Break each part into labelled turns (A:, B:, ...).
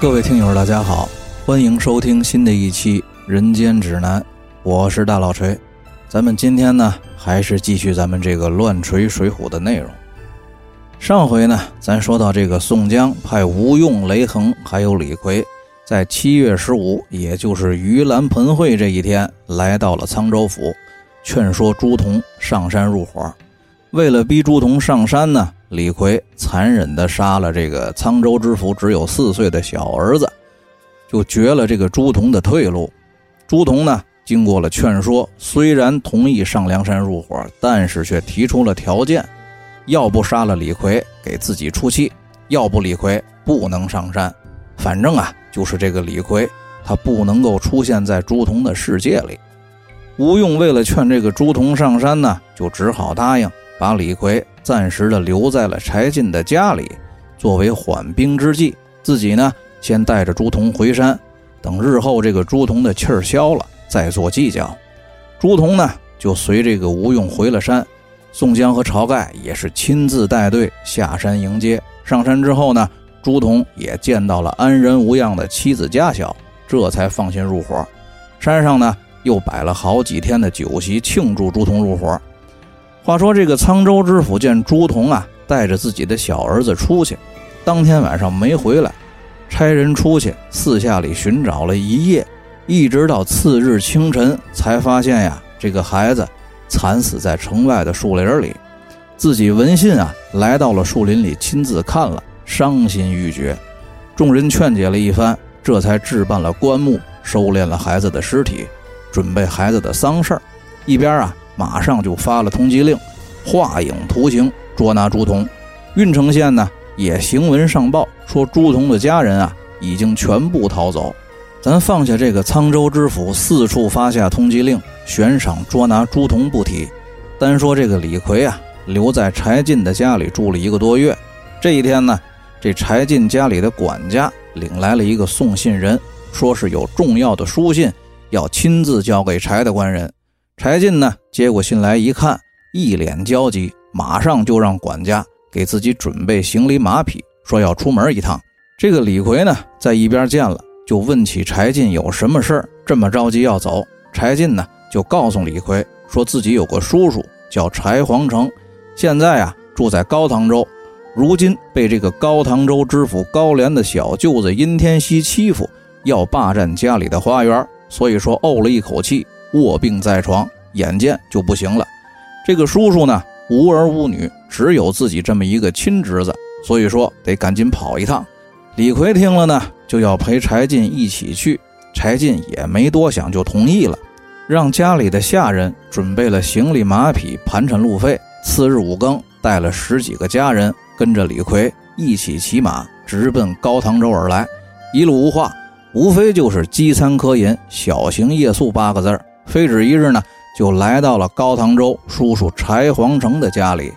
A: 各位听友，大家好，欢迎收听新的一期《人间指南》，我是大老锤。咱们今天呢，还是继续咱们这个乱锤水浒的内容。上回呢，咱说到这个宋江派吴用、雷横还有李逵，在七月十五，也就是盂兰盆会这一天，来到了沧州府，劝说朱仝上山入伙。为了逼朱仝上山呢。李逵残忍地杀了这个沧州知府只有四岁的小儿子，就绝了这个朱仝的退路。朱仝呢，经过了劝说，虽然同意上梁山入伙，但是却提出了条件：要不杀了李逵给自己出气，要不李逵不能上山。反正啊，就是这个李逵，他不能够出现在朱仝的世界里。吴用为了劝这个朱仝上山呢，就只好答应把李逵。暂时的留在了柴进的家里，作为缓兵之计。自己呢，先带着朱仝回山，等日后这个朱仝的气儿消了，再做计较。朱仝呢，就随这个吴用回了山。宋江和晁盖也是亲自带队下山迎接。上山之后呢，朱仝也见到了安然无恙的妻子家小，这才放心入伙。山上呢，又摆了好几天的酒席，庆祝朱仝入伙。话说这个沧州知府见朱仝啊带着自己的小儿子出去，当天晚上没回来，差人出去四下里寻找了一夜，一直到次日清晨才发现呀，这个孩子惨死在城外的树林里。自己闻信啊，来到了树林里亲自看了，伤心欲绝。众人劝解了一番，这才置办了棺木，收敛了孩子的尸体，准备孩子的丧事一边啊。马上就发了通缉令，画影图形捉拿朱仝。郓城县呢也行文上报说，朱仝的家人啊已经全部逃走。咱放下这个沧州知府四处发下通缉令，悬赏捉拿朱仝不提，单说这个李逵啊，留在柴进的家里住了一个多月。这一天呢，这柴进家里的管家领来了一个送信人，说是有重要的书信要亲自交给柴大官人。柴进呢，接过信来一看，一脸焦急，马上就让管家给自己准备行李马匹，说要出门一趟。这个李逵呢，在一边见了，就问起柴进有什么事儿，这么着急要走。柴进呢，就告诉李逵，说自己有个叔叔叫柴皇城，现在啊住在高唐州，如今被这个高唐州知府高廉的小舅子殷天锡欺负，要霸占家里的花园，所以说怄了一口气。卧病在床，眼见就不行了。这个叔叔呢，无儿无女，只有自己这么一个亲侄子，所以说得赶紧跑一趟。李逵听了呢，就要陪柴进一起去。柴进也没多想，就同意了，让家里的下人准备了行李、马匹、盘缠路费。次日五更，带了十几个家人，跟着李逵一起骑马，直奔高唐州而来。一路无话，无非就是饥餐科饮，小行夜宿八个字儿。非止一日呢，就来到了高唐州叔叔柴皇城的家里，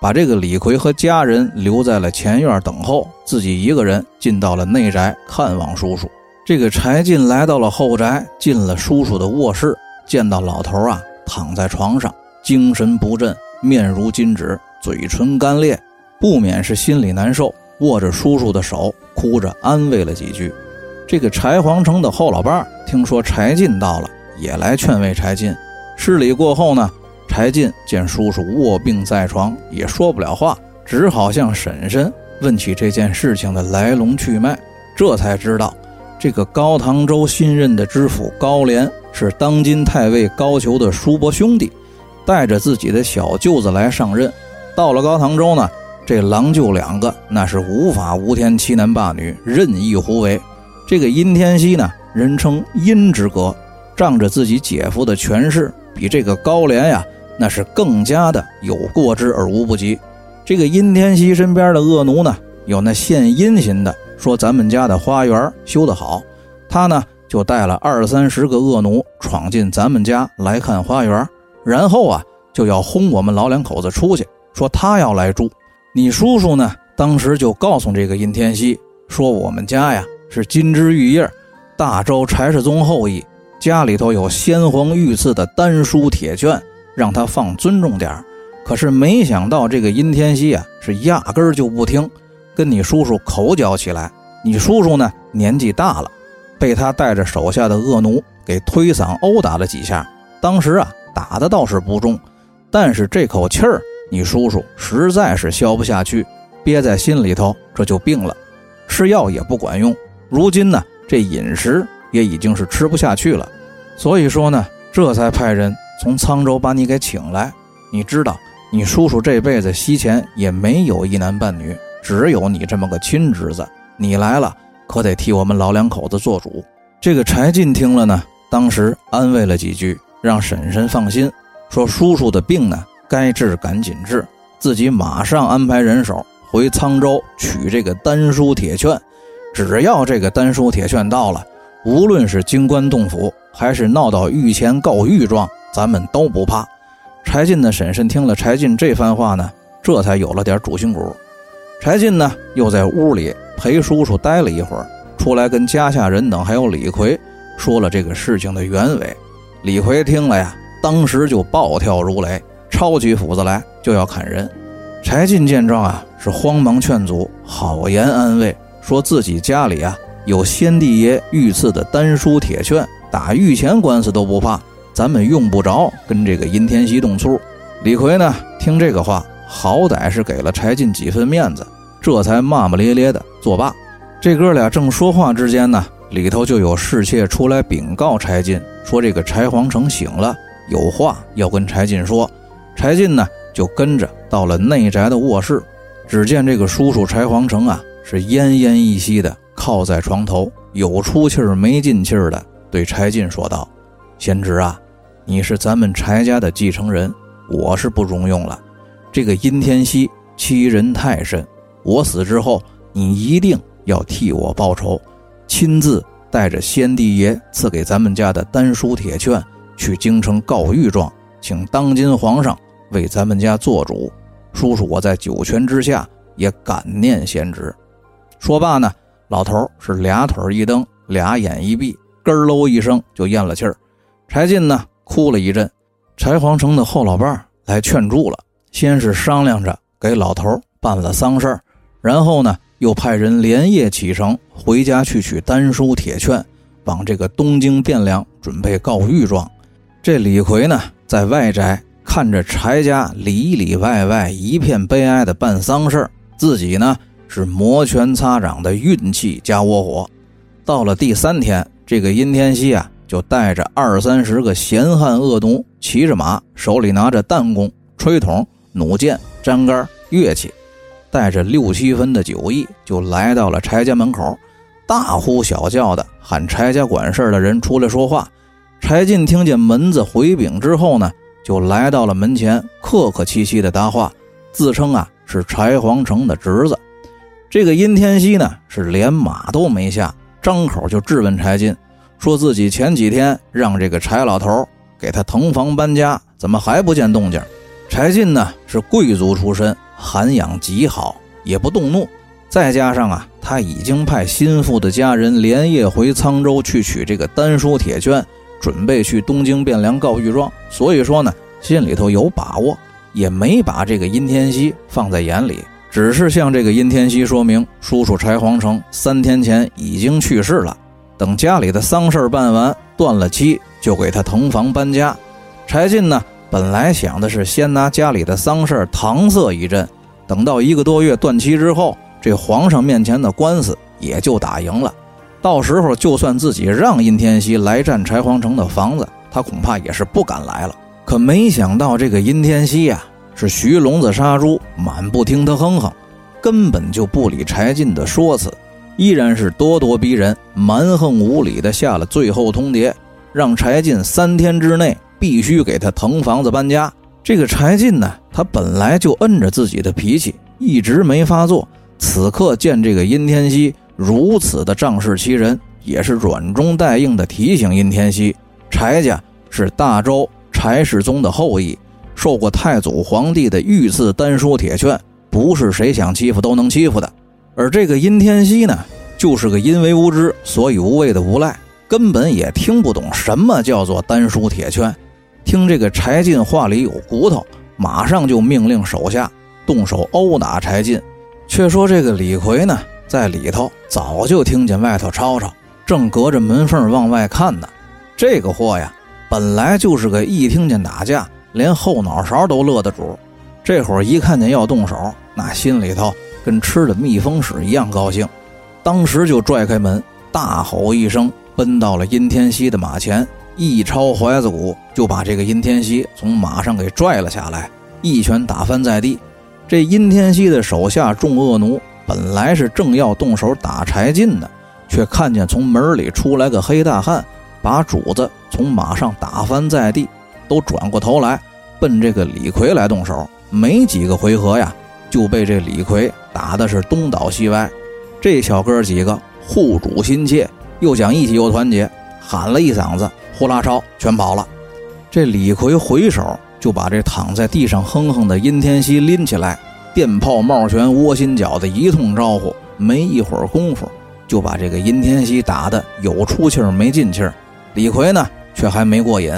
A: 把这个李逵和家人留在了前院等候，自己一个人进到了内宅看望叔叔。这个柴进来到了后宅，进了叔叔的卧室，见到老头啊躺在床上，精神不振，面如金纸，嘴唇干裂，不免是心里难受，握着叔叔的手，哭着安慰了几句。这个柴皇城的后老伴听说柴进到了。也来劝慰柴进。施礼过后呢，柴进见叔叔卧病在床，也说不了话，只好向婶婶问起这件事情的来龙去脉。这才知道，这个高唐州新任的知府高廉是当今太尉高俅的叔伯兄弟，带着自己的小舅子来上任。到了高唐州呢，这郎舅两个那是无法无天、欺男霸女、任意胡为。这个殷天锡呢，人称殷之哥。仗着自己姐夫的权势，比这个高廉呀，那是更加的有过之而无不及。这个殷天锡身边的恶奴呢，有那献殷勤的，说咱们家的花园修得好，他呢就带了二三十个恶奴闯进咱们家来看花园，然后啊就要轰我们老两口子出去，说他要来住。你叔叔呢，当时就告诉这个殷天锡，说我们家呀是金枝玉叶，大周柴世宗后裔。家里头有先皇御赐的丹书铁券，让他放尊重点儿可是没想到这个殷天锡啊，是压根儿就不听，跟你叔叔口角起来，你叔叔呢年纪大了，被他带着手下的恶奴给推搡殴打了几下。当时啊打的倒是不重，但是这口气儿你叔叔实在是消不下去，憋在心里头，这就病了，吃药也不管用。如今呢这饮食也已经是吃不下去了，所以说呢这才派人从沧州把你给请来。你知道。你叔叔这辈子西前也没有一男半女，只有你这么个亲侄子。你来了，可得替我们老两口子做主。这个柴进听了呢，当时安慰了几句，让婶婶放心，说叔叔的病呢，该治赶紧治，自己马上安排人手回沧州取这个丹书铁券。只要这个丹书铁券到了，无论是京官洞府，还是闹到御前告御状，咱们都不怕。柴进的婶婶听了柴进这番话呢，这才有了点主心骨。柴进呢，又在屋里陪叔叔待了一会儿，出来跟家下人等还有李逵说了这个事情的原委。李逵听了呀，当时就暴跳如雷，抄起斧子来就要砍人。柴进见状啊，是慌忙劝阻，好言安慰，说自己家里啊有先帝爷御赐的丹书铁券，打御前官司都不怕。咱们用不着跟这个殷天锡动粗。李逵呢，听这个话，好歹是给了柴进几分面子，这才骂骂咧咧的作罢。这哥俩正说话之间呢，里头就有侍妾出来禀告柴进，说这个柴皇城醒了，有话要跟柴进说。柴进呢，就跟着到了内宅的卧室，只见这个叔叔柴皇城啊，是奄奄一息的靠在床头，有出气儿没进气儿的，对柴进说道：“贤侄啊。”你是咱们柴家的继承人，我是不中用了。这个殷天锡欺人太甚，我死之后，你一定要替我报仇，亲自带着先帝爷赐给咱们家的丹书铁券去京城告御状，请当今皇上为咱们家做主。叔叔，我在九泉之下也感念贤侄。说罢呢，老头是俩腿一蹬，俩眼一闭，咯喽一声就咽了气儿。柴进呢？哭了一阵，柴皇城的后老伴来劝住了。先是商量着给老头办了丧事儿然后呢，又派人连夜启程回家去取丹书铁券，往这个东京汴梁准备告御状。这李逵呢，在外宅看着柴家里里外外一片悲哀的办丧事儿自己呢是摩拳擦掌的运气加窝火。到了第三天，这个殷天锡啊。就带着二三十个闲汉恶奴，骑着马，手里拿着弹弓、吹筒、弩箭、粘杆、乐器，带着六七分的酒意，就来到了柴家门口，大呼小叫的喊柴家管事的人出来说话。柴进听见门子回禀之后呢，就来到了门前，客客气气的答话，自称啊是柴皇城的侄子。这个殷天锡呢，是连马都没下，张口就质问柴进。说自己前几天让这个柴老头给他腾房搬家，怎么还不见动静？柴进呢是贵族出身，涵养极好，也不动怒。再加上啊，他已经派心腹的家人连夜回沧州去取这个丹书铁券，准备去东京汴梁告御状。所以说呢，心里头有把握，也没把这个殷天锡放在眼里，只是向这个殷天锡说明，叔叔柴皇城三天前已经去世了。等家里的丧事办完，断了期，就给他腾房搬家。柴进呢，本来想的是先拿家里的丧事搪塞一阵，等到一个多月断期之后，这皇上面前的官司也就打赢了。到时候就算自己让殷天锡来占柴皇城的房子，他恐怕也是不敢来了。可没想到这个殷天锡呀，是徐聋子杀猪，满不听他哼哼，根本就不理柴进的说辞。依然是咄咄逼人、蛮横无理的下了最后通牒，让柴进三天之内必须给他腾房子搬家。这个柴进呢，他本来就摁着自己的脾气，一直没发作。此刻见这个殷天锡如此的仗势欺人，也是软中带硬的提醒殷天锡：柴家是大周柴世宗的后裔，受过太祖皇帝的御赐丹书铁券，不是谁想欺负都能欺负的。而这个殷天锡呢，就是个因为无知所以无畏的无赖，根本也听不懂什么叫做丹书铁券。听这个柴进话里有骨头，马上就命令手下动手殴打柴进。却说这个李逵呢，在里头早就听见外头吵吵，正隔着门缝往外看呢。这个货呀，本来就是个一听见打架连后脑勺都乐的主，这会儿一看见要动手，那心里头跟吃了蜜蜂屎一样高兴，当时就拽开门，大吼一声，奔到了殷天锡的马前。一抄怀子鼓，就把这个殷天锡从马上给拽了下来，一拳打翻在地。这殷天锡的手下众恶奴本来是正要动手打柴进的，却看见从门里出来个黑大汉，把主子从马上打翻在地，都转过头来奔这个李逵来动手。没几个回合呀，就被这李逵打的是东倒西歪。这小哥几个护主心切，又讲义气又团结，喊了一嗓子。呼啦超全跑了，这李逵回手就把这躺在地上哼哼的殷天锡拎起来，电炮冒拳窝心脚的一通招呼，没一会儿功夫就把这个殷天锡打得有出气儿没进气儿。李逵呢却还没过瘾，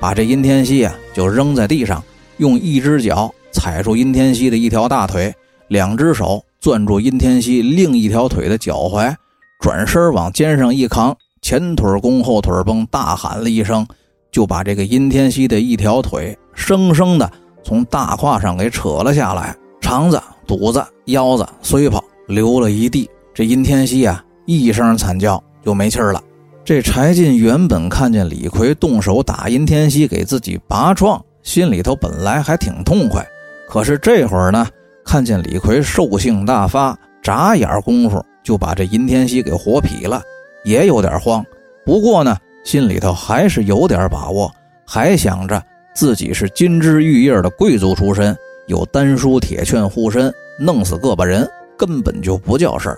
A: 把这殷天锡啊就扔在地上，用一只脚踩住殷天锡的一条大腿，两只手攥住殷天锡另一条腿的脚踝，转身往肩上一扛。前腿弓，后腿绷，大喊了一声，就把这个殷天锡的一条腿生生的从大胯上给扯了下来，肠子、肚子、腰子碎泡流了一地。这殷天锡啊，一声惨叫就没气儿了。这柴进原本看见李逵动手打殷天锡，给自己拔创，心里头本来还挺痛快。可是这会儿呢，看见李逵兽性大发，眨眼功夫就把这殷天锡给活劈了。也有点慌，不过呢，心里头还是有点把握，还想着自己是金枝玉叶的贵族出身，有丹书铁券护身，弄死个把人根本就不叫事儿。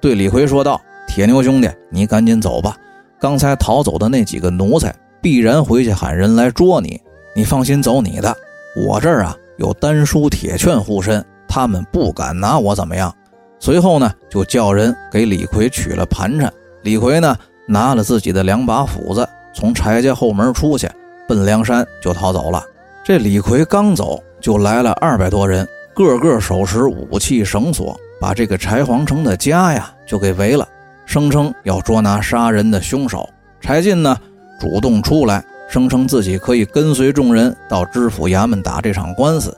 A: 对李逵说道：“铁牛兄弟，你赶紧走吧，刚才逃走的那几个奴才必然回去喊人来捉你，你放心走你的。我这儿啊有丹书铁券护身，他们不敢拿我怎么样。”随后呢，就叫人给李逵取了盘缠。李逵呢，拿了自己的两把斧子，从柴家后门出去，奔梁山就逃走了。这李逵刚走，就来了二百多人，个个手持武器绳索，把这个柴皇城的家呀就给围了，声称要捉拿杀人的凶手。柴进呢，主动出来，声称自己可以跟随众人到知府衙门打这场官司。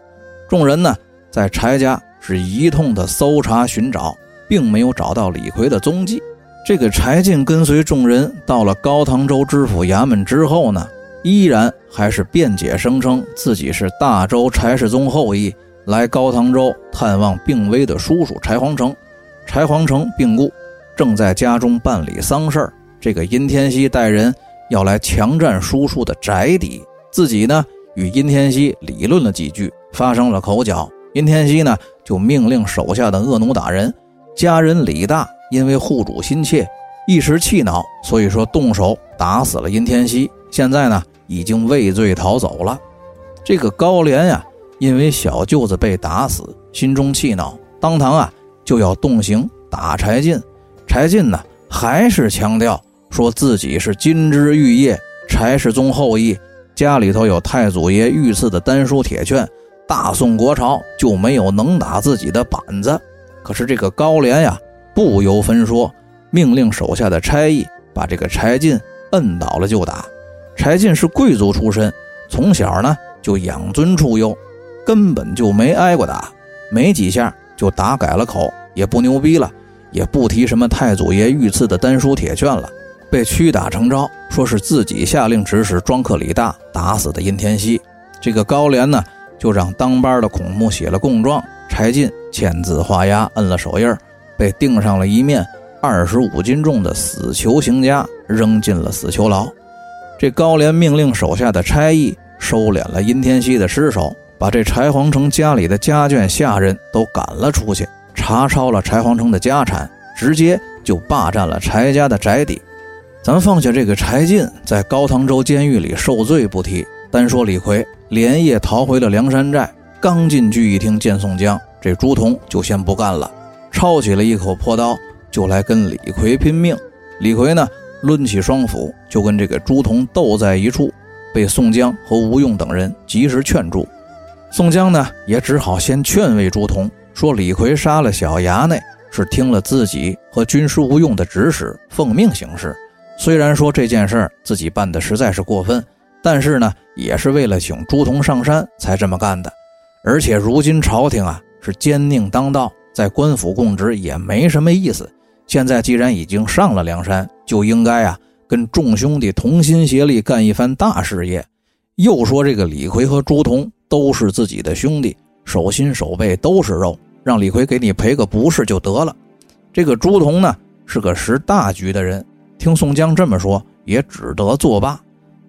A: 众人呢，在柴家是一通的搜查寻找，并没有找到李逵的踪迹。这个柴进跟随众人到了高唐州知府衙门之后呢，依然还是辩解声称自己是大周柴世宗后裔，来高唐州探望病危的叔叔柴皇城。柴皇城病故，正在家中办理丧事儿。这个殷天锡带人要来强占叔叔的宅邸，自己呢与殷天锡理论了几句，发生了口角。殷天锡呢就命令手下的恶奴打人，家人李大。因为护主心切，一时气恼，所以说动手打死了殷天锡。现在呢，已经畏罪逃走了。这个高廉呀，因为小舅子被打死，心中气恼，当堂啊就要动刑打柴进。柴进呢，还是强调说自己是金枝玉叶，柴世宗后裔，家里头有太祖爷御赐的丹书铁券，大宋国朝就没有能打自己的板子。可是这个高廉呀。不由分说，命令手下的差役把这个柴进摁倒了就打。柴进是贵族出身，从小呢就养尊处优，根本就没挨过打，没几下就打改了口，也不牛逼了，也不提什么太祖爷御赐的丹书铁券了，被屈打成招，说是自己下令指使庄客李大打死的殷天锡。这个高廉呢，就让当班的孔目写了供状，柴进签字画押，摁了手印。被钉上了一面二十五斤重的死囚刑枷，扔进了死囚牢。这高廉命令手下的差役收敛了殷天锡的尸首，把这柴皇城家里的家眷下人都赶了出去，查抄了柴皇城的家产，直接就霸占了柴家的宅邸。咱放下这个柴进在高唐州监狱里受罪不提，单说李逵连夜逃回了梁山寨，刚进聚义厅见宋江，这朱仝就先不干了。抄起了一口破刀，就来跟李逵拼命。李逵呢，抡起双斧，就跟这个朱仝斗在一处，被宋江和吴用等人及时劝住。宋江呢，也只好先劝慰朱仝，说李逵杀了小衙内，是听了自己和军师吴用的指使，奉命行事。虽然说这件事儿自己办的实在是过分，但是呢，也是为了请朱仝上山才这么干的。而且如今朝廷啊是奸佞当道，在官府供职也没什么意思。现在既然已经上了梁山，就应该啊跟众兄弟同心协力干一番大事业。又说这个李逵和朱仝都是自己的兄弟，手心手背都是肉，让李逵给你赔个不是就得了。这个朱仝呢是个识大局的人。听宋江这么说，也只得作罢。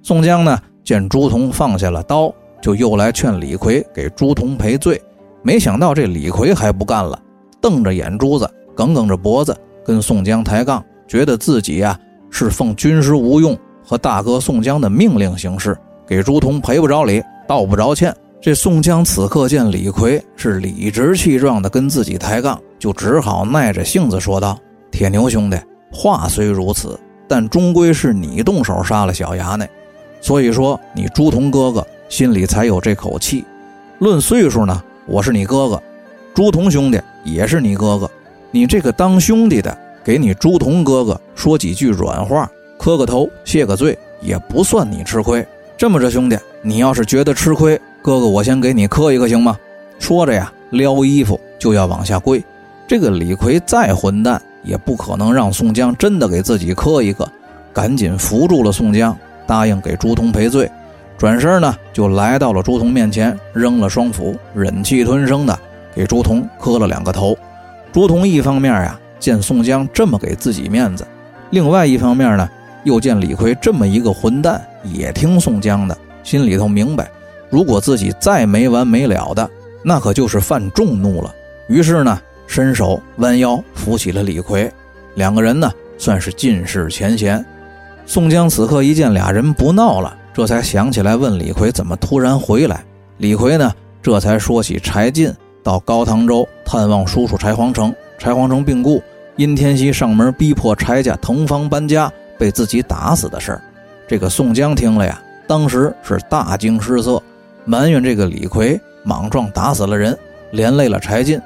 A: 宋江呢，见朱仝放下了刀，就又来劝李逵给朱仝赔罪。没想到这李逵还不干了，瞪着眼珠子，梗梗着脖子，跟宋江抬杠，觉得自己呀是奉军师吴用和大哥宋江的命令行事，给朱仝赔不着礼，道不着歉。这宋江此刻见李逵是理直气壮的跟自己抬杠，就只好耐着性子说道：“铁牛兄弟。”话虽如此，但终归是你动手杀了小衙内，所以说你朱仝哥哥心里才有这口气。论岁数呢，我是你哥哥，朱仝兄弟也是你哥哥。你这个当兄弟的，给你朱仝哥哥说几句软话，磕个头谢个罪，也不算你吃亏。这么着，兄弟，你要是觉得吃亏，哥哥我先给你磕一个，行吗？说着呀，撩衣服就要往下跪。这个李逵再混蛋。也不可能让宋江真的给自己磕一个，赶紧扶住了宋江，答应给朱仝赔罪，转身呢就来到了朱仝面前，扔了双斧，忍气吞声的给朱仝磕了两个头。朱仝一方面呀见宋江这么给自己面子，另外一方面呢又见李逵这么一个混蛋也听宋江的，心里头明白，如果自己再没完没了的，那可就是犯众怒了。于是呢。伸手弯腰扶起了李逵，两个人呢算是尽释前嫌。宋江此刻一见俩人不闹了，这才想起来问李逵怎么突然回来。李逵呢这才说起柴进到高唐州探望叔叔柴皇城，柴皇城病故，殷天锡上门逼迫柴家腾房搬家，被自己打死的事儿。这个宋江听了呀，当时是大惊失色，埋怨这个李逵莽撞打死了人，连累了柴进。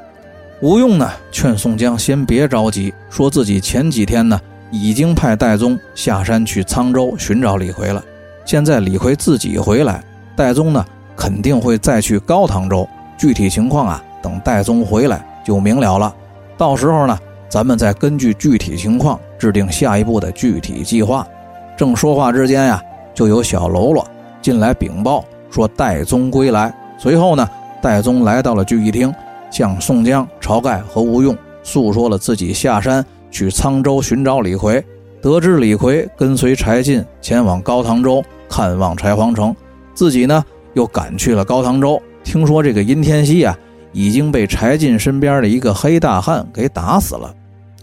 A: 吴用呢，劝宋江先别着急，说自己前几天呢已经派戴宗下山去沧州寻找李逵了。现在李逵自己回来，戴宗呢肯定会再去高唐州。具体情况啊，等戴宗回来就明了了。到时候呢，咱们再根据具体情况制定下一步的具体计划。正说话之间呀，就有小喽啰进来禀报说戴宗归来。随后呢，戴宗来到了聚义厅。向宋江、晁盖和吴用诉说了自己下山去沧州寻找李逵，得知李逵跟随柴进前往高唐州看望柴皇城，自己呢又赶去了高唐州。听说这个殷天锡啊已经被柴进身边的一个黑大汉给打死了，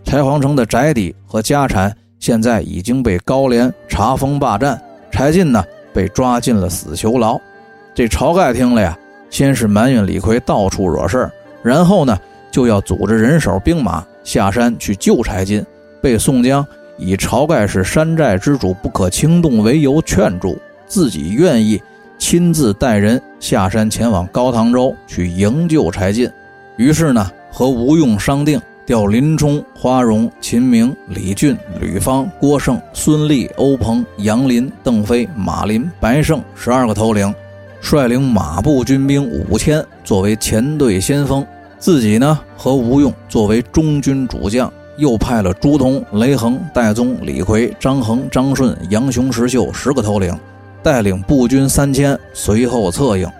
A: 柴皇城的宅邸和家产现在已经被高廉查封霸占，柴进呢被抓进了死囚牢。这晁盖听了呀，先是埋怨李逵到处惹事儿。然后呢，就要组织人手兵马下山去救柴进，被宋江以晁盖是山寨之主不可轻动为由劝住，自己愿意亲自带人下山前往高唐州去营救柴进。于是呢，和吴用商定，调林冲、花荣、秦明、李俊、吕方、郭盛、孙立、欧鹏、杨林、邓飞、马林、白胜十二个头领，率领马步军兵五千，作为前队先锋。自己呢和吴用作为中军主将，又派了朱仝、雷横、戴宗、李逵、张衡、张顺、杨雄、石秀十个头领，带领步军三千，随后策应。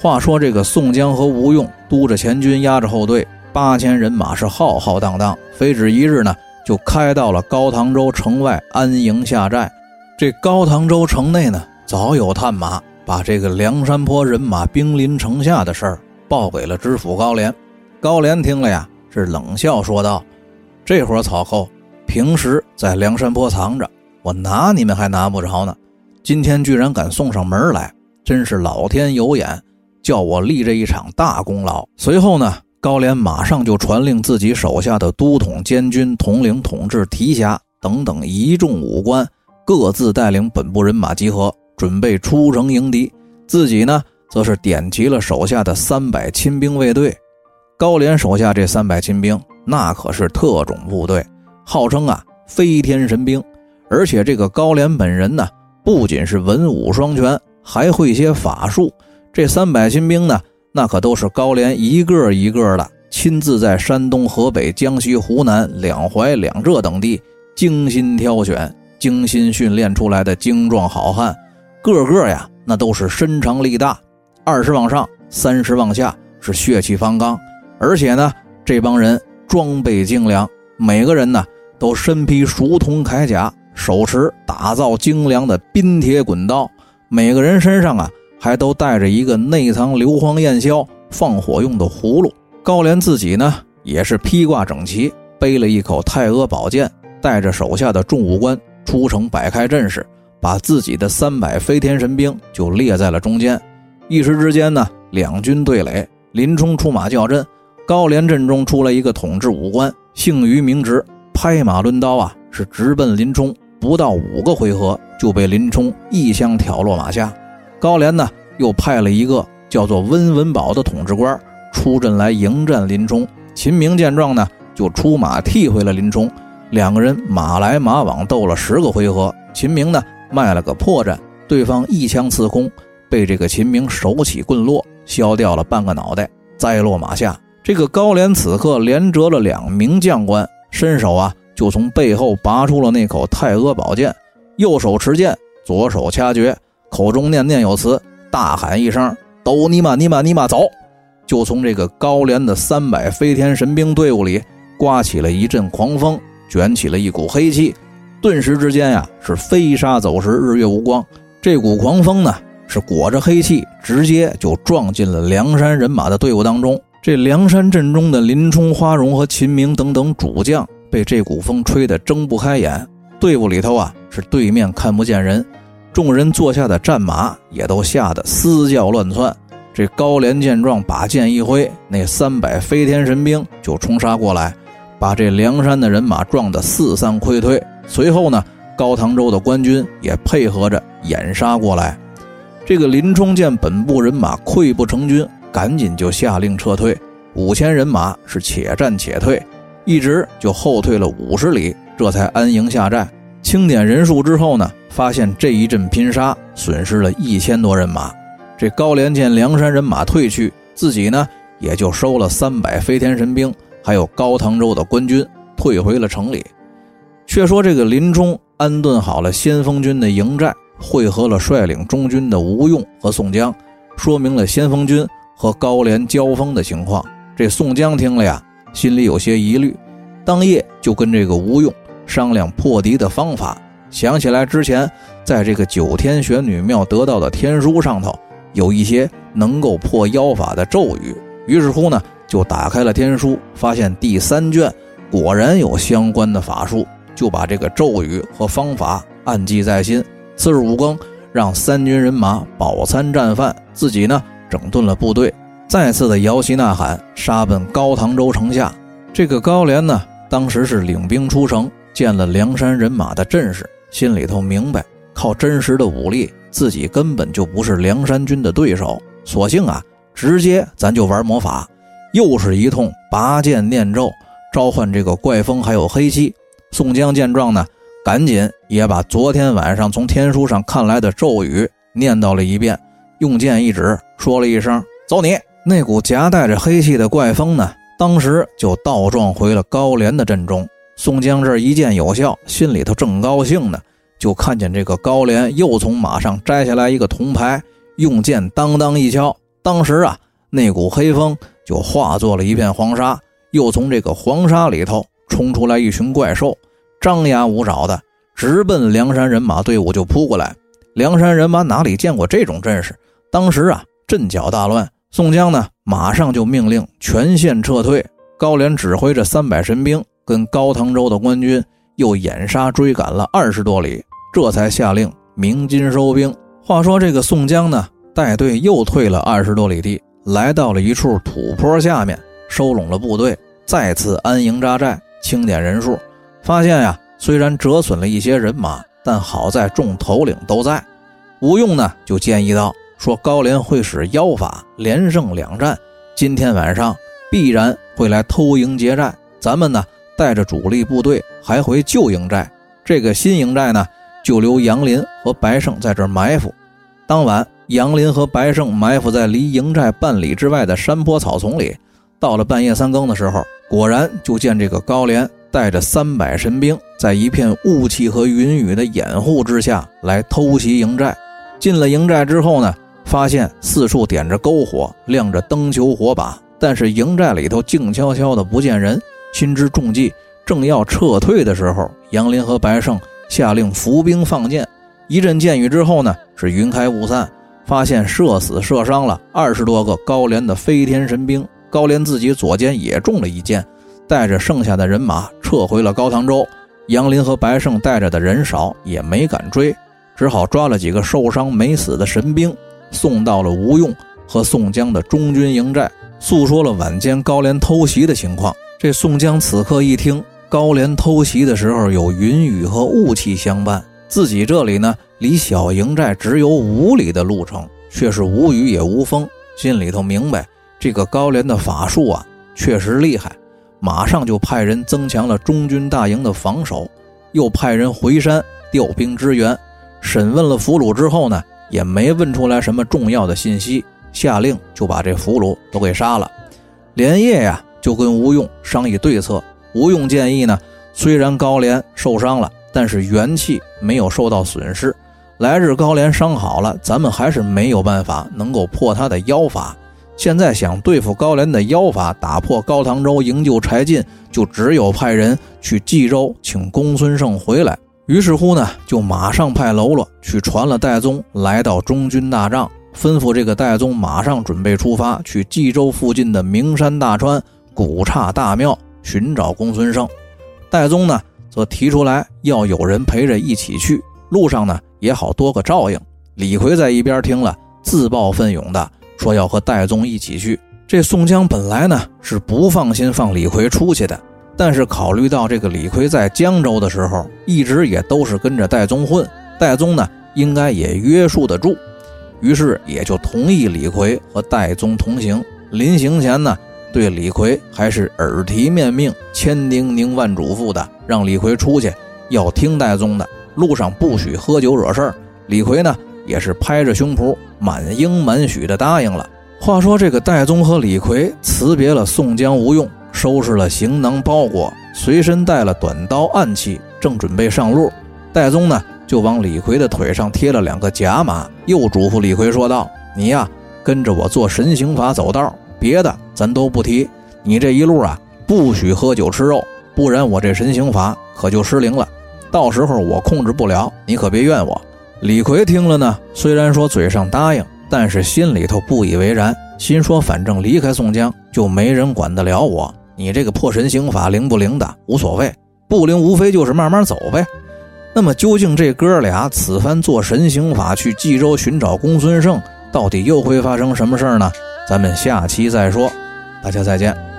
A: 话说这个宋江和吴用督着前军，压着后队，八千人马是浩浩荡荡，非止一日呢，就开到了高唐州城外安营下寨。这高唐州城内呢，早有探马把这个梁山坡人马兵临城下的事儿报给了知府高廉。高廉听了呀，是冷笑说道：“这伙草寇平时在梁山坡藏着，我拿你们还拿不着呢。今天居然敢送上门来，真是老天有眼，叫我立这一场大功劳。”随后呢，高廉马上就传令自己手下的都统、监军、统领、统制、提辖等等一众武官，各自带领本部人马集合，准备出城迎敌。自己呢，则是点齐了手下的三百亲兵卫队。高廉手下这三百亲兵那可是特种部队，号称啊飞天神兵。而且这个高廉本人呢，不仅是文武双全，还会些法术。这三百亲兵呢，那可都是高廉一个一个的亲自在山东、河北、江西、湖南两淮、两浙等地精心挑选、精心训练出来的精壮好汉，个个呀，那都是身长力大，二十往上，三十往下，是血气方刚。而且呢，这帮人装备精良，每个人呢都身披熟铜铠甲，手持打造精良的冰铁滚刀，每个人身上啊还都带着一个内藏硫磺焰硝放火用的葫芦。高廉自己呢也是披挂整齐，背了一口太阿宝剑，带着手下的众武官出城摆开阵势，把自己的三百飞天神兵就列在了中间。一时之间呢，两军对垒，林冲出马叫阵。高廉阵中出来一个统治武官，姓于名直，拍马抡刀啊，是直奔林冲。不到五个回合，就被林冲一枪挑落马下。高廉呢，又派了一个叫做温文宝的统治官出阵来迎战林冲。秦明见状呢，就出马替回了林冲。两个人马来马往斗了十个回合，秦明呢卖了个破绽，对方一枪刺空，被这个秦明手起棍落，削掉了半个脑袋，栽落马下。这个高廉此刻连折了两名将官，伸手啊就从背后拔出了那口太阿宝剑，右手持剑，左手掐诀，口中念念有词，大喊一声：“都尼玛尼玛尼玛走！”就从这个高廉的三百飞天神兵队伍里刮起了一阵狂风，卷起了一股黑气，顿时之间呀是飞沙走石，日月无光。这股狂风呢是裹着黑气，直接就撞进了梁山人马的队伍当中。这梁山阵中的林冲、花荣和秦明等等主将被这股风吹得睁不开眼，队伍里头啊是对面看不见人，众人坐下的战马也都吓得嘶叫乱窜。这高廉见状，把剑一挥，那三百飞天神兵就冲杀过来，把这梁山的人马撞得四散溃退。随后呢，高唐州的官军也配合着掩杀过来。这个林冲见本部人马溃不成军。赶紧就下令撤退，五千人马是且战且退，一直就后退了五十里，这才安营下寨。清点人数之后呢，发现这一阵拼杀损失了一千多人马。这高廉见梁山人马退去，自己呢也就收了三百飞天神兵，还有高唐州的官军，退回了城里。却说这个林冲安顿好了先锋军的营寨，会合了率领中军的吴用和宋江，说明了先锋军。和高廉交锋的情况，这宋江听了呀，心里有些疑虑，当夜就跟这个吴用商量破敌的方法。想起来之前在这个九天玄女庙得到的天书上头，有一些能够破妖法的咒语，于是乎呢，就打开了天书，发现第三卷果然有相关的法术，就把这个咒语和方法暗记在心。次日五更，让三军人马饱餐战饭，自己呢。整顿了部队，再次的摇旗呐喊，杀奔高唐州城下。这个高廉呢，当时是领兵出城，见了梁山人马的阵势，心里头明白，靠真实的武力，自己根本就不是梁山军的对手。索性啊，直接咱就玩魔法，又是一通拔剑念咒，召唤这个怪风还有黑气。宋江见状呢，赶紧也把昨天晚上从天书上看来的咒语念叨了一遍。用剑一指，说了一声“走你”，那股夹带着黑气的怪风呢，当时就倒撞回了高廉的阵中。宋江这一剑有效，心里头正高兴呢，就看见这个高廉又从马上摘下来一个铜牌，用剑当当一敲，当时啊，那股黑风就化作了一片黄沙，又从这个黄沙里头冲出来一群怪兽，张牙舞爪的直奔梁山人马队伍就扑过来。梁山人马哪里见过这种阵势？当时啊，阵脚大乱。宋江呢，马上就命令全线撤退。高廉指挥着三百神兵，跟高唐州的官军又掩杀追赶了二十多里，这才下令鸣金收兵。话说这个宋江呢，带队又退了二十多里地，来到了一处土坡下面，收拢了部队，再次安营扎寨，清点人数。发现呀，虽然折损了一些人马，但好在众头领都在。吴用呢，就建议道。说高廉会使妖法，连胜两战，今天晚上必然会来偷营劫寨，咱们呢带着主力部队还回旧营寨，这个新营寨呢就留杨林和白胜在这埋伏。当晚，杨林和白胜埋伏在离营寨半里之外的山坡草丛里。到了半夜三更的时候，果然就见这个高廉带着三百神兵，在一片雾气和云雨的掩护之下来偷袭营寨。进了营寨之后呢，发现四处点着篝火，亮着灯球火把，但是营寨里头静悄悄的，不见人。心知中计，正要撤退的时候，杨林和白胜下令伏兵放箭。一阵箭雨之后呢，是云开雾散，发现射死射伤了二十多个高廉的飞天神兵。高廉自己左肩也中了一箭，带着剩下的人马撤回了高唐州。杨林和白胜带着的人少，也没敢追。只好抓了几个受伤没死的神兵，送到了吴用和宋江的中军营寨，诉说了晚间高廉偷袭的情况。这宋江此刻一听，高廉偷袭的时候有云雨和雾气相伴，自己这里呢离小营寨只有五里的路程，却是无雨也无风，心里头明白这个高廉的法术啊确实厉害，马上就派人增强了中军大营的防守，又派人回山调兵支援。审问了俘虏之后呢，也没问出来什么重要的信息，下令就把这俘虏都给杀了。连夜呀，就跟吴用商议对策。吴用建议呢，虽然高廉受伤了，但是元气没有受到损失。来日高廉伤好了，咱们还是没有办法能够破他的妖法。现在想对付高廉的妖法，打破高唐州营救柴进，就只有派人去冀州请公孙胜回来。于是乎呢，就马上派喽啰去传了戴宗来到中军大帐，吩咐这个戴宗马上准备出发去冀州附近的名山大川古刹大庙寻找公孙胜。戴宗呢，则提出来要有人陪着一起去，路上呢也好多个照应。李逵在一边听了，自报奋勇的说要和戴宗一起去。这宋江本来呢是不放心放李逵出去的。但是考虑到这个李逵在江州的时候，一直也都是跟着戴宗混，戴宗呢应该也约束得住，于是也就同意李逵和戴宗同行。临行前呢，对李逵还是耳提面命、千叮咛万嘱咐的，让李逵出去要听戴宗的，路上不许喝酒惹事儿。李逵呢也是拍着胸脯，满应满许的答应了。话说这个戴宗和李逵辞别了宋江、吴用。收拾了行囊包裹，随身带了短刀暗器，正准备上路。戴宗呢，就往李逵的腿上贴了两个甲马，又嘱咐李逵说道：“你呀，跟着我做神行法走道，别的咱都不提。你这一路啊，不许喝酒吃肉，不然我这神行法可就失灵了。到时候我控制不了，你可别怨我。”李逵听了呢，虽然说嘴上答应，但是心里头不以为然，心说：“反正离开宋江，就没人管得了我。”你这个破神行法灵不灵的无所谓，不灵无非就是慢慢走呗。那么究竟这哥俩此番做神行法去冀州寻找公孙胜，到底又会发生什么事儿呢？咱们下期再说。大家再见。